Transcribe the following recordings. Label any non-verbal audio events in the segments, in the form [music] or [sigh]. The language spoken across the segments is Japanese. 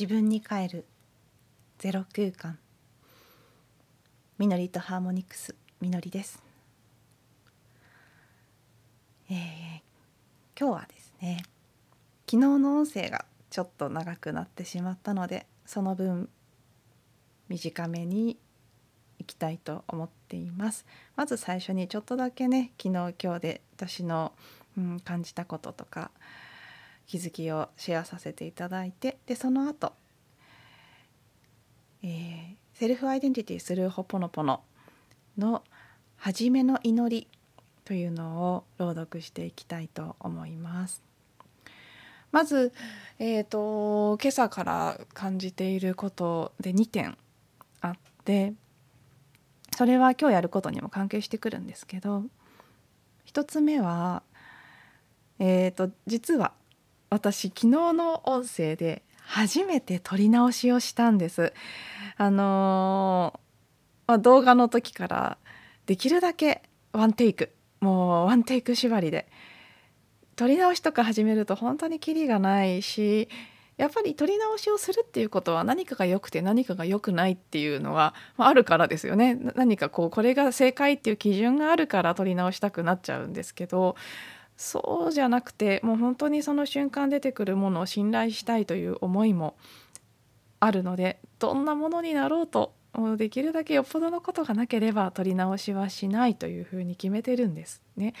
自分に帰る。ゼロ空間。みのりとハーモニクスみのりです、えー、今日はですね昨日の音声がちょっと長くなってしまったのでその分短めにいきたいと思っています。まず最初にちょっとだけね昨日今日で私の、うん、感じたこととか気づきをシェアさせていただいてでその後、えー、セルフアイデンティティするほぽのぽのの初めの祈りというのを朗読していきたいと思います。まず、えーと、今朝から感じていることで2点あってそれは今日やることにも関係してくるんですけど1つ目は、えーと実は私昨日の音声で初めて撮り直しをしたんです。あのー、まあ、動画の時からできるだけワンテイクもうワンテイク縛りで撮り直しとか始めると本当にキリがないしやっぱり撮り直しをするっていうことは何かが良くて何かが良くないっていうのは、あるからですよね何かこうこれが正解っていう基準があるから撮り直したくなっちゃうんですけどそうじゃなくてもう本当にその瞬間出てくるものを信頼したいという思いもあるのでどんなものになろうとできるだけよっぽどのことがなければ取り直しはしないというふうに決めてるんですね。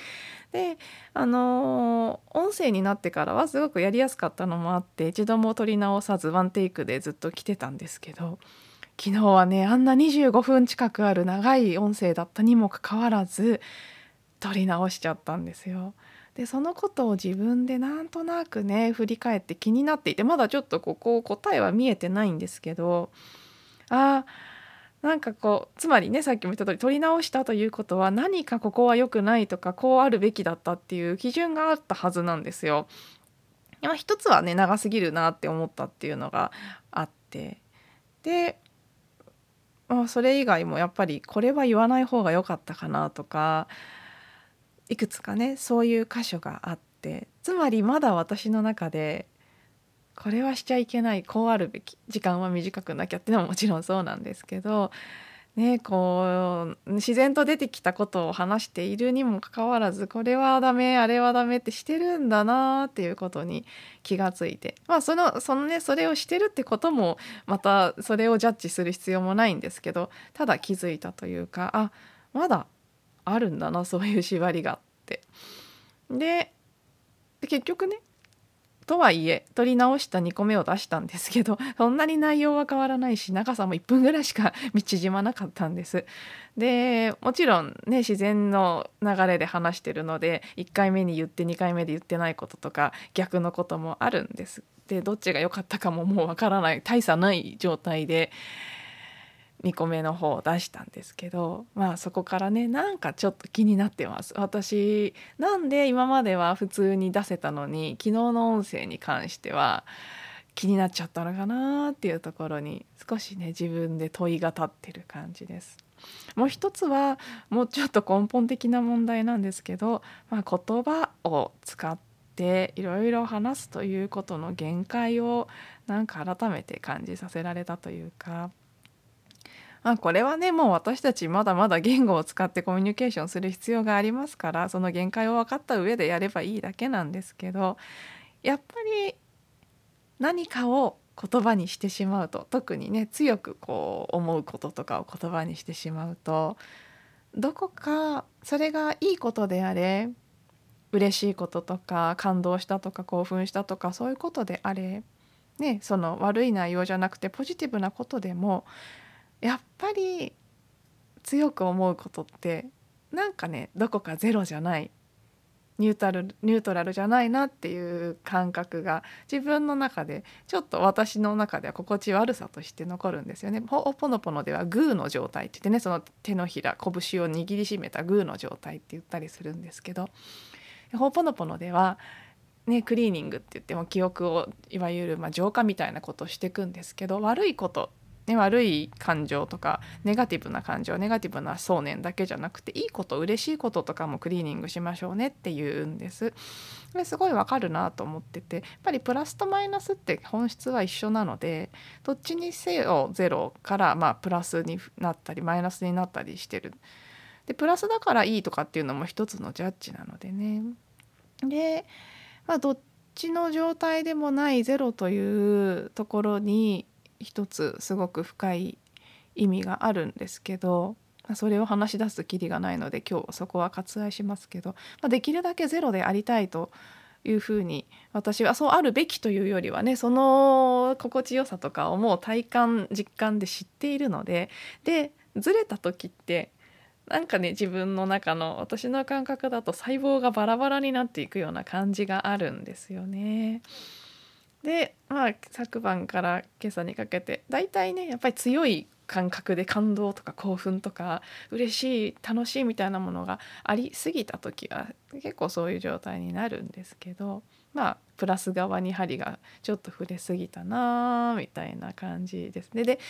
であの音声になってからはすごくやりやすかったのもあって一度も取り直さずワンテイクでずっと来てたんですけど昨日はねあんな25分近くある長い音声だったにもかかわらず取り直しちゃったんですよ。でそのことを自分でなんとなくね振り返って気になっていてまだちょっとここ答えは見えてないんですけどあなんかこうつまりねさっきも言った通り取り直したということは何かここは良くないとかこうあるべきだったっていう基準があったはずなんですよ。まあ、一つはね長すぎるなって思ったっていうのがあってで、まあ、それ以外もやっぱりこれは言わない方が良かったかなとかいくつかねそういう箇所があってつまりまだ私の中でこれはしちゃいけないこうあるべき時間は短くなきゃっていうのはもちろんそうなんですけど、ね、こう自然と出てきたことを話しているにもかかわらずこれはダメあれはダメってしてるんだなっていうことに気がついてまあそのそのねそれをしてるってこともまたそれをジャッジする必要もないんですけどただ気づいたというかあまだあるんだな [laughs] そういう縛りがって。で結局ねとはいえ撮り直した2個目を出したんですけど [laughs] そんなに内容は変わらないし長さも1分ぐらいしか [laughs] 縮まなかったんです。でもちろんね自然の流れで話してるので1回目に言って2回目で言ってないこととか逆のこともあるんです。でどっちが良かったかももうわからない大差ない状態で2個目の方を出したんですけどまあそこからねなんかちょっと気になってます私なんで今までは普通に出せたのに昨日の音声に関しては気になっちゃったのかなっていうところに少しね自分で問いが立ってる感じです。もう一つはもうちょっと根本的な問題なんですけど、まあ、言葉を使っていろいろ話すということの限界をなんか改めて感じさせられたというかあ、これはねもう私たちまだまだ言語を使ってコミュニケーションする必要がありますからその限界を分かった上でやればいいだけなんですけどやっぱり何かを言葉にしてしまうと特にね強くこう思うこととかを言葉にしてしまうとどこかそれがいいことであれ嬉しいこととか感動したとか興奮したとかそういうことであれねその悪い内容じゃなくてポジティブなことでもやっぱり強く思うことってなんかねどこかゼロじゃないニュートラルニュートラルじゃないなっていう感覚が自分の中でちょっと私の中では心地悪さとして残るんですよね。ほポノポノではグーの状態って言ってねその手のひら拳を握りしめたグーの状態って言ったりするんですけどほポノポノではね、クリーニングって言っても記憶をいわゆるま浄化みたいなことをしていくんですけど悪いことね、悪い感情とかネガティブな感情ネガティブな想念だけじゃなくていいこと嬉しいこととかもクリーニングしましょうねっていうんです。ですごいわかるなと思っててやっぱりプラスとマイナスって本質は一緒なのでどっちにせよゼロからまあプラスになったりマイナスになったりしてる。でプラスだからいいとかっていうのも一つのジャッジなのでね。で、まあ、どっちの状態でもないゼロというところに一つすごく深い意味があるんですけどそれを話し出すきりがないので今日そこは割愛しますけど、まあ、できるだけゼロでありたいというふうに私はそうあるべきというよりはねその心地よさとかをもう体感実感で知っているのででずれた時ってなんかね自分の中の私の感覚だと細胞がバラバラになっていくような感じがあるんですよね。でまあ昨晩から今朝にかけてだいたいねやっぱり強い感覚で感動とか興奮とか嬉しい楽しいみたいなものがありすぎた時は結構そういう状態になるんですけどまあプラス側に針がちょっと触れすぎたなみたいな感じですね。で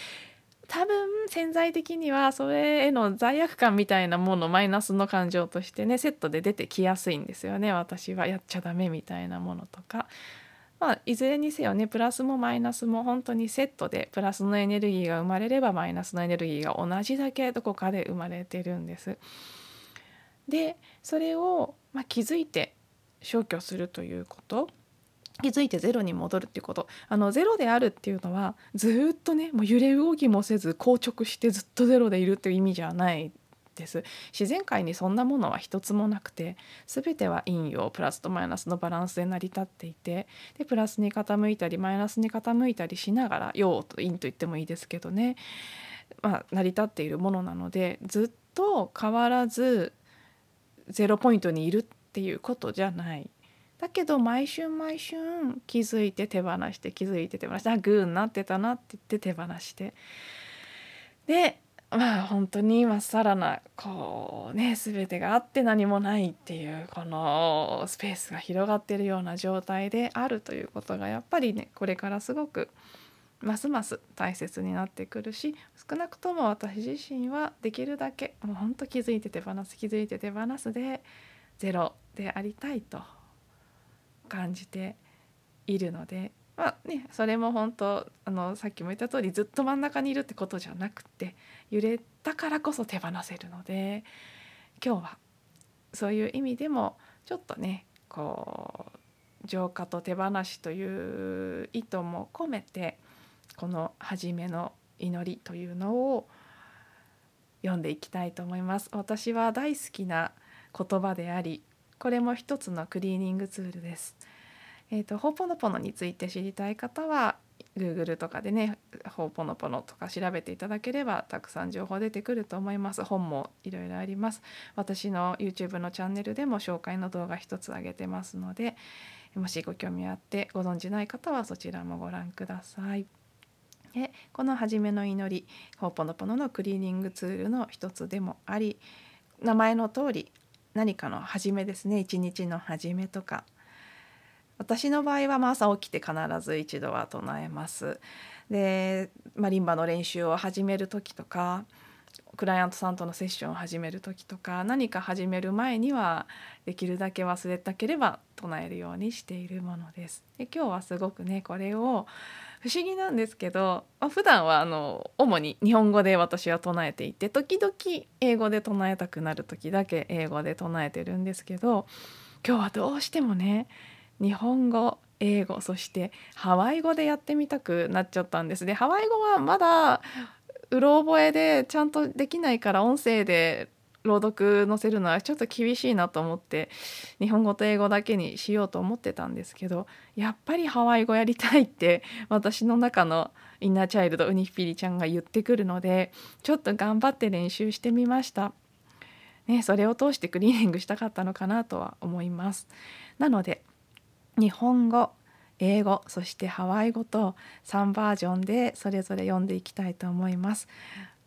多分潜在的にはそれへの罪悪感みたいなものマイナスの感情としてねセットで出てきやすいんですよね私はやっちゃダメみたいなものとかまあ、いずれにせよねプラスもマイナスも本当にセットでプラスのエネルギーが生まれればマイナスのエネルギーが同じだけどこかで生まれてるんです。でそれを、まあ、気づいて消去するということ。気づいてゼロに戻るっていうこと。あのゼロであるっていうのはずっとねもう揺れ動きもせず硬直してずっとゼロでいるっていう意味じゃない。です。自然界にそんなものは一つもなくて全ては陰陽プラスとマイナスのバランスで成り立っていてでプラスに傾いたりマイナスに傾いたりしながら陽と陰と言ってもいいですけどね、まあ、成り立っているものなのでずっと変わらずゼロポイントにいるっていうことじゃない。だけど毎春毎春気づいて手放して気づいて手放してあグーになってたなって言って手放して。でまあ本当にまっさらなこうね全てがあって何もないっていうこのスペースが広がってるような状態であるということがやっぱりねこれからすごくますます大切になってくるし少なくとも私自身はできるだけもうほんと気づいて手放す気づいて手放すでゼロでありたいと感じているのでまあね、それも本当あのさっきも言った通りずっと真ん中にいるってことじゃなくて揺れたからこそ手放せるので今日はそういう意味でもちょっとねこう浄化と手放しという意図も込めてこの初めの祈りというのを読んでいきたいと思います。私は大好きな言葉でありこれも一つのクリーニングツールです。えーと、ほぽのぽのについて知りたい方は Google とかでね「ほぽのぽの」とか調べていただければたくさん情報出てくると思います。本もいろいろあります。私の YouTube のチャンネルでも紹介の動画一つ上げてますのでもしご興味あってご存じない方はそちらもご覧ください。でこの「はじめの祈り」ほぽのぽののクリーニングツールの一つでもあり名前の通り何かの始めですね。一日の始めとか私の場合は朝起きて必ず一度は唱えます。でマリンバの練習を始める時とかクライアントさんとのセッションを始める時とか何か始める前にはできるだけ忘れたければ唱えるようにしているものです。で今日はすごくねこれを不思議なんですけど、まあ、普段はあの主に日本語で私は唱えていて時々英語で唱えたくなる時だけ英語で唱えてるんですけど今日はどうしてもね日本語英語そしてハワイ語でやってみたくなっちゃったんですでハワイ語はまだうろ覚えでちゃんとできないから音声で朗読載せるのはちょっと厳しいなと思って日本語と英語だけにしようと思ってたんですけどやっぱりハワイ語やりたいって私の中のインナーチャイルドウニッピリちゃんが言ってくるのでちょっと頑張って練習してみました。ね、それを通してクリーニングしたかったのかなとは思います。なので日本語英語そしてハワイ語と3バージョンでそれぞれ読んでいきたいと思います。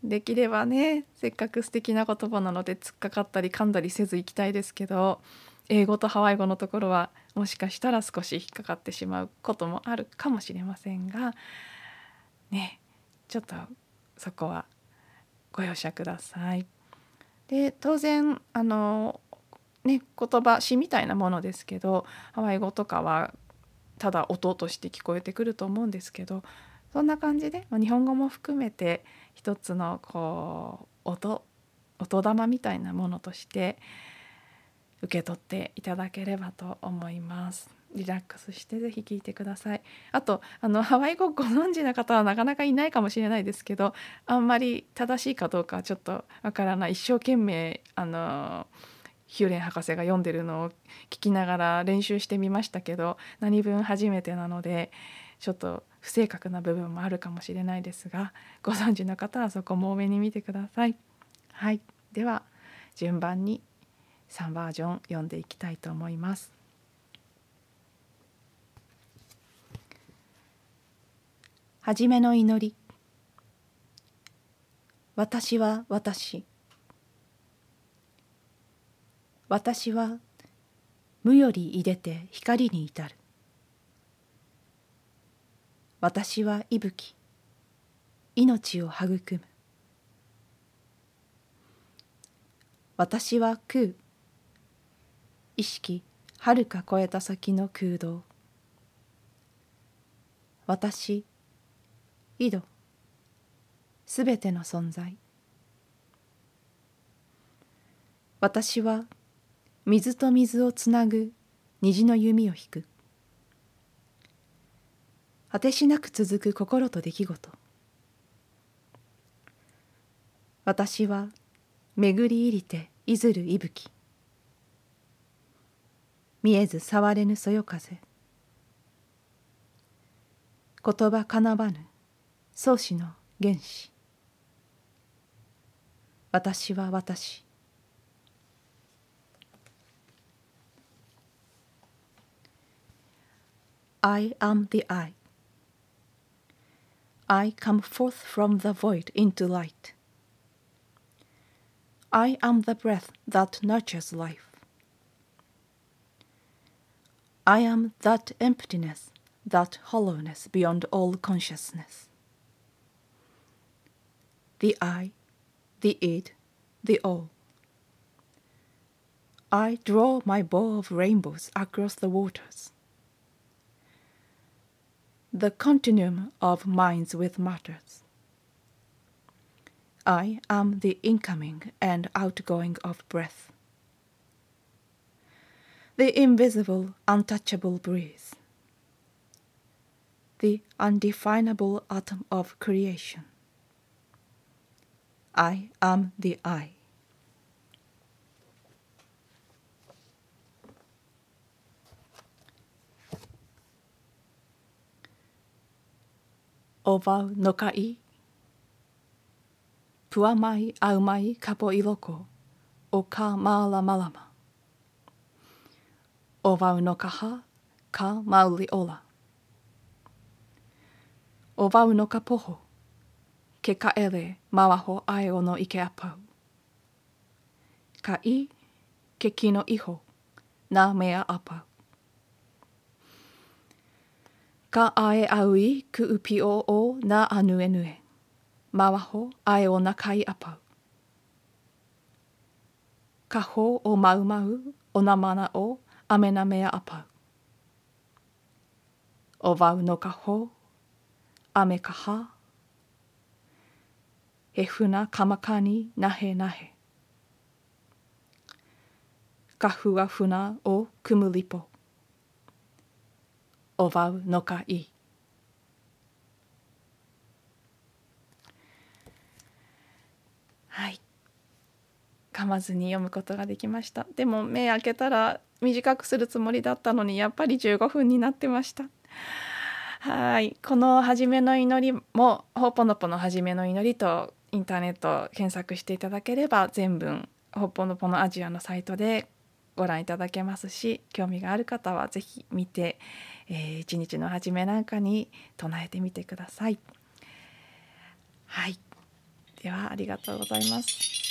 できればねせっかく素敵な言葉なので突っかかったり噛んだりせずいきたいですけど英語とハワイ語のところはもしかしたら少し引っかかってしまうこともあるかもしれませんがねちょっとそこはご容赦ください。で当然あのね言葉詩みたいなものですけどハワイ語とかはただ音として聞こえてくると思うんですけどそんな感じで日本語も含めて一つのこう音音玉みたいなものとして受け取っていただければと思います。リラックスしてぜひ聞いてください。あとあのハワイ語ご存知な方はなかなかいないかもしれないですけどあんまり正しいかどうかはちょっとわからない一生懸命あのヒューレン博士が読んでるのを聞きながら練習してみましたけど何分初めてなのでちょっと不正確な部分もあるかもしれないですがご存知の方はそこも多めに見てください。はい、では順番に3バージョン読んでいきたいと思います。はじめの祈り私は私私は無よりいでて光に至る。私は息吹命を育む。私は空意識はるか超えた先の空洞。私井戸すべての存在。私は水と水をつなぐ虹の弓を引く。果てしなく続く心と出来事。私は巡り入りていずる息吹。見えず触れぬそよ風。言葉かなわぬ創始の原始。私は私。I am the I I come forth from the void into light. I am the breath that nurtures life. I am that emptiness, that hollowness beyond all consciousness. The I, the id, the all. I draw my bow of rainbows across the waters the continuum of minds with matters. I am the incoming and outgoing of breath, the invisible, untouchable breeze, the undefinable atom of creation. I am the I. おばうのかいぷわまいあうまいかぽいろこおかまらまらまおばうのかはかまうりおらお ka ae aui ku upi o o na anue nue. Mawaho ae o na kai apau. Ka ho o mau mau o na mana o amena mea apau. O vau no ka ho, ame ka ha. He huna kamakani nahe nahe. Ka hua huna o kumulipo. O wau no ka i. はい。噛まずに読むことができました。でも目開けたら短くするつもりだったのにやっぱり15分になってました。はい。この初めの祈りもほぽのぽの初めの祈りとインターネット検索していただければ全文ほぽのぽのアジアのサイトでご覧いただけますし興味がある方は是非見て、えー、一日の初めなんかに唱えてみてください。はいではありがとうございます。